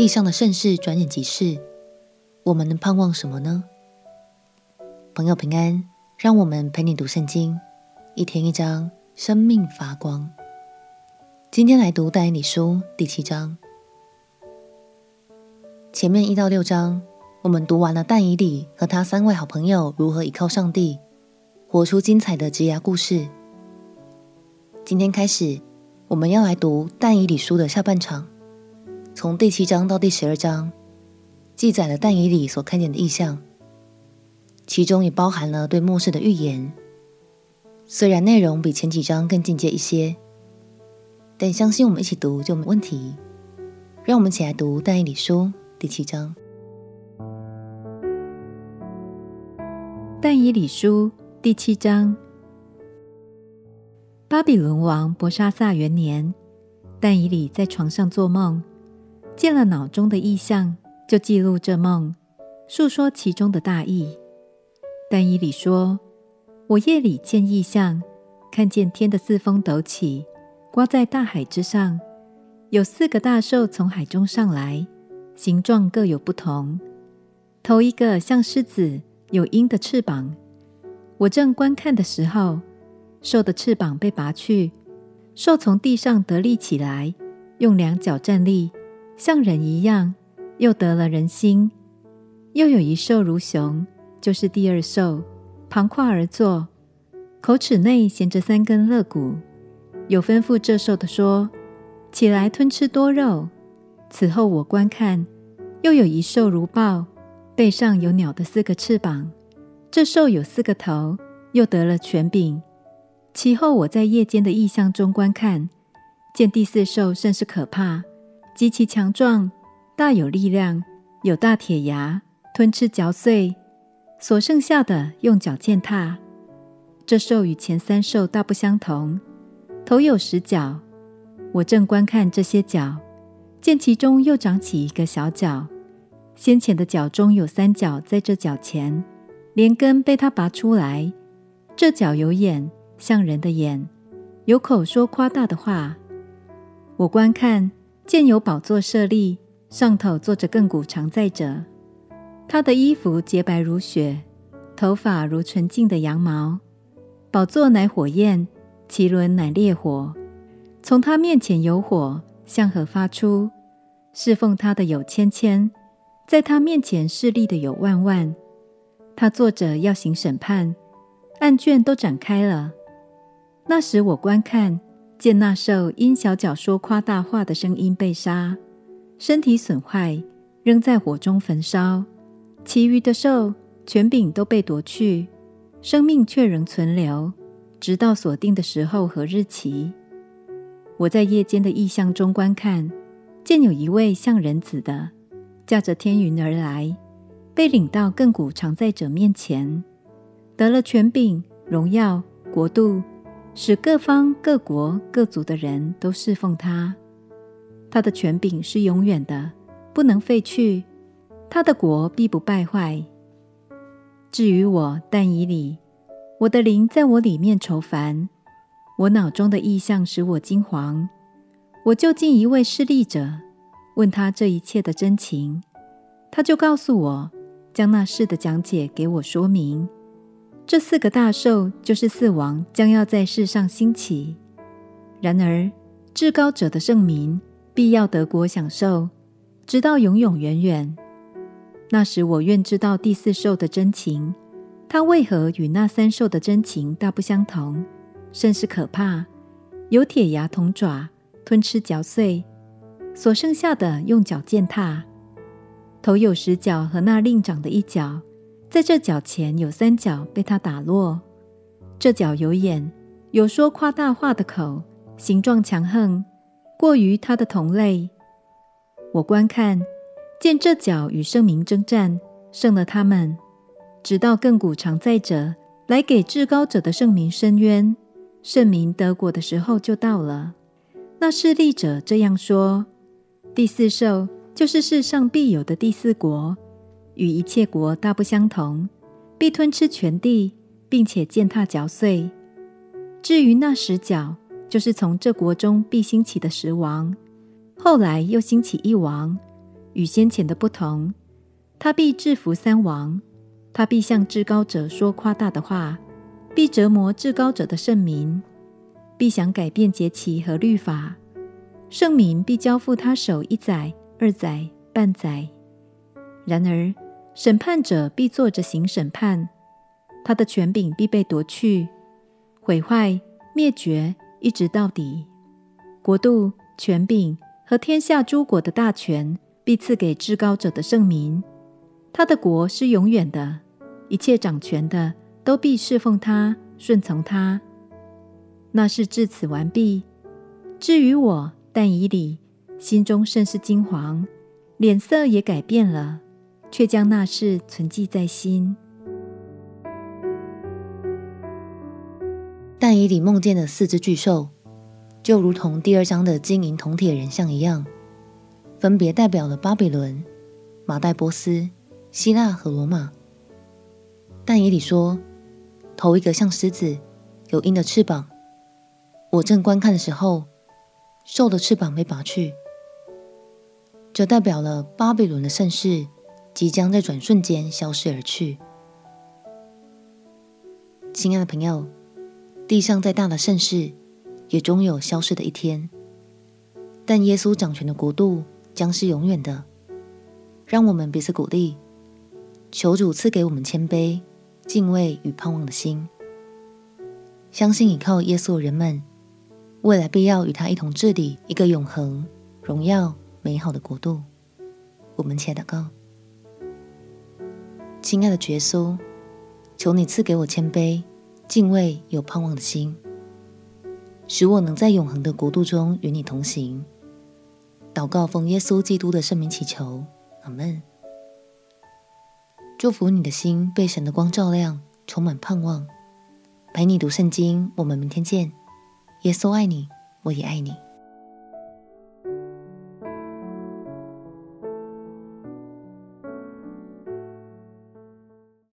地上的盛世转眼即逝，我们能盼望什么呢？朋友平安，让我们陪你读圣经，一天一章，生命发光。今天来读但以理书第七章。前面一到六章，我们读完了但以理和他三位好朋友如何依靠上帝，活出精彩的职涯故事。今天开始，我们要来读但以理书的下半场。从第七章到第十二章，记载了但以理所看见的异象，其中也包含了对末世的预言。虽然内容比前几章更进阶一些，但相信我们一起读就没问题。让我们一起来读但以理书第七章。但以理书第七章，巴比伦王伯沙撒元年，但以理在床上做梦。见了脑中的意象，就记录这梦，述说其中的大意。但以理说：“我夜里见异象，看见天的四风抖起，刮在大海之上，有四个大兽从海中上来，形状各有不同。头一个像狮子，有鹰的翅膀。我正观看的时候，兽的翅膀被拔去，兽从地上得立起来，用两脚站立。”像人一样，又得了人心。又有一兽如熊，就是第二兽，盘跨而坐，口齿内衔着三根肋骨。有吩咐这兽的说：“起来吞吃多肉。”此后我观看，又有一兽如豹，背上有鸟的四个翅膀。这兽有四个头，又得了权柄。其后我在夜间的异象中观看，见第四兽甚是可怕。极其强壮，大有力量，有大铁牙，吞吃嚼碎。所剩下的用脚践踏。这兽与前三兽大不相同，头有十角。我正观看这些角，见其中又长起一个小角。先前的角中有三角在这角前，连根被它拔出来。这角有眼，像人的眼，有口说夸大的话。我观看。见有宝座设立，上头坐着亘古常在者。他的衣服洁白如雪，头发如纯净的羊毛。宝座乃火焰，其轮乃烈火。从他面前有火，向何发出。侍奉他的有千千，在他面前侍立的有万万。他坐着要行审判，案卷都展开了。那时我观看。见那兽因小角说夸大话的声音被杀，身体损坏，扔在火中焚烧；其余的兽权柄都被夺去，生命却仍存留，直到锁定的时候和日期。我在夜间的异象中观看，见有一位像人子的，驾着天云而来，被领到亘古常在者面前，得了权柄、荣耀、国度。使各方各国各族的人都侍奉他，他的权柄是永远的，不能废去；他的国必不败坏。至于我，但以理，我的灵在我里面愁烦，我脑中的意象使我惊惶。我就近一位侍立者，问他这一切的真情，他就告诉我，将那事的讲解给我说明。这四个大兽就是四王，将要在世上兴起。然而，至高者的圣名必要得国享受，直到永永远远。那时，我愿知道第四兽的真情，它为何与那三兽的真情大不相同，甚是可怕。有铁牙铜爪，吞吃嚼碎；所剩下的用脚践踏。头有十角和那另长的一角。在这角前有三角被他打落，这角有眼，有说夸大话的口，形状强横，过于他的同类。我观看，见这角与圣明征战，胜了他们，直到亘古常在者来给至高者的圣明伸冤，圣明得国的时候就到了。那侍立者这样说：第四兽就是世上必有的第四国。与一切国大不相同，必吞吃全地，并且践踏嚼碎。至于那十角，就是从这国中必兴起的十王。后来又兴起一王，与先前的不同，他必制服三王，他必向至高者说夸大的话，必折磨至高者的圣民，必想改变节期和律法，圣民必交付他手一载、二载、半载。然而，审判者必坐着行审判，他的权柄必被夺去，毁坏、灭绝，一直到底。国度、权柄和天下诸国的大权必赐给至高者的圣民，他的国是永远的，一切掌权的都必侍奉他、顺从他。那是至此完毕。至于我，但以理，心中甚是惊惶，脸色也改变了。却将那事存记在心。但以理梦见的四只巨兽，就如同第二章的金银铜铁人像一样，分别代表了巴比伦、马代波斯、希腊和罗马。但以理说，头一个像狮子，有鹰的翅膀。我正观看的时候，兽的翅膀被拔去，这代表了巴比伦的盛世。即将在转瞬间消失而去。亲爱的朋友，地上再大的盛世，也终有消失的一天。但耶稣掌权的国度将是永远的。让我们彼此鼓励，求主赐给我们谦卑、敬畏与盼望的心，相信倚靠耶稣的人们，未来必要与他一同治理一个永恒、荣耀、美好的国度。我们且祷告。亲爱的耶稣，求你赐给我谦卑、敬畏、有盼望的心，使我能在永恒的国度中与你同行。祷告奉耶稣基督的圣名祈求，阿门。祝福你的心被神的光照亮，充满盼望。陪你读圣经，我们明天见。耶稣爱你，我也爱你。